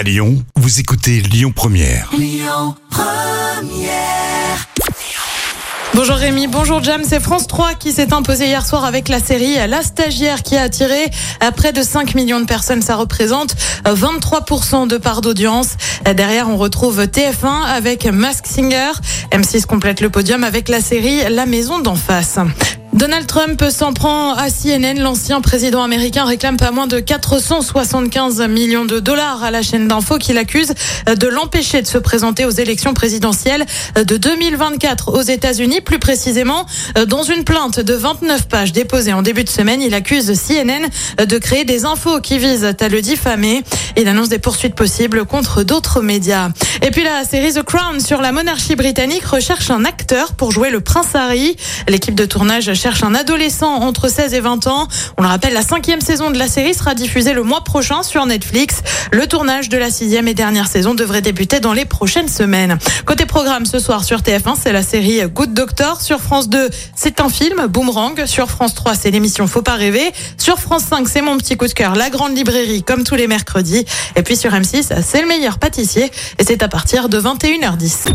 À Lyon, vous écoutez Lyon Première. Bonjour Rémi, bonjour Jam, c'est France 3 qui s'est imposé hier soir avec la série La Stagiaire qui a attiré à près de 5 millions de personnes. Ça représente 23% de part d'audience. Derrière, on retrouve TF1 avec Mask Singer. M6 complète le podium avec la série La Maison d'en face. Donald Trump s'en prend à CNN. L'ancien président américain réclame pas moins de 475 millions de dollars à la chaîne d'info qu'il accuse de l'empêcher de se présenter aux élections présidentielles de 2024 aux États-Unis. Plus précisément, dans une plainte de 29 pages déposée en début de semaine, il accuse CNN de créer des infos qui visent à le diffamer. Il annonce des poursuites possibles contre d'autres médias. Et puis la série The Crown sur la monarchie britannique recherche un acteur pour jouer le prince Harry. L'équipe de tournage un adolescent entre 16 et 20 ans. On le rappelle, la cinquième saison de la série sera diffusée le mois prochain sur Netflix. Le tournage de la sixième et dernière saison devrait débuter dans les prochaines semaines. Côté programme, ce soir sur TF1, c'est la série Good Doctor. Sur France 2, c'est un film, Boomerang. Sur France 3, c'est l'émission Faut pas rêver. Sur France 5, c'est mon petit coup de cœur, La Grande Librairie, comme tous les mercredis. Et puis sur M6, c'est le meilleur pâtissier. Et c'est à partir de 21h10.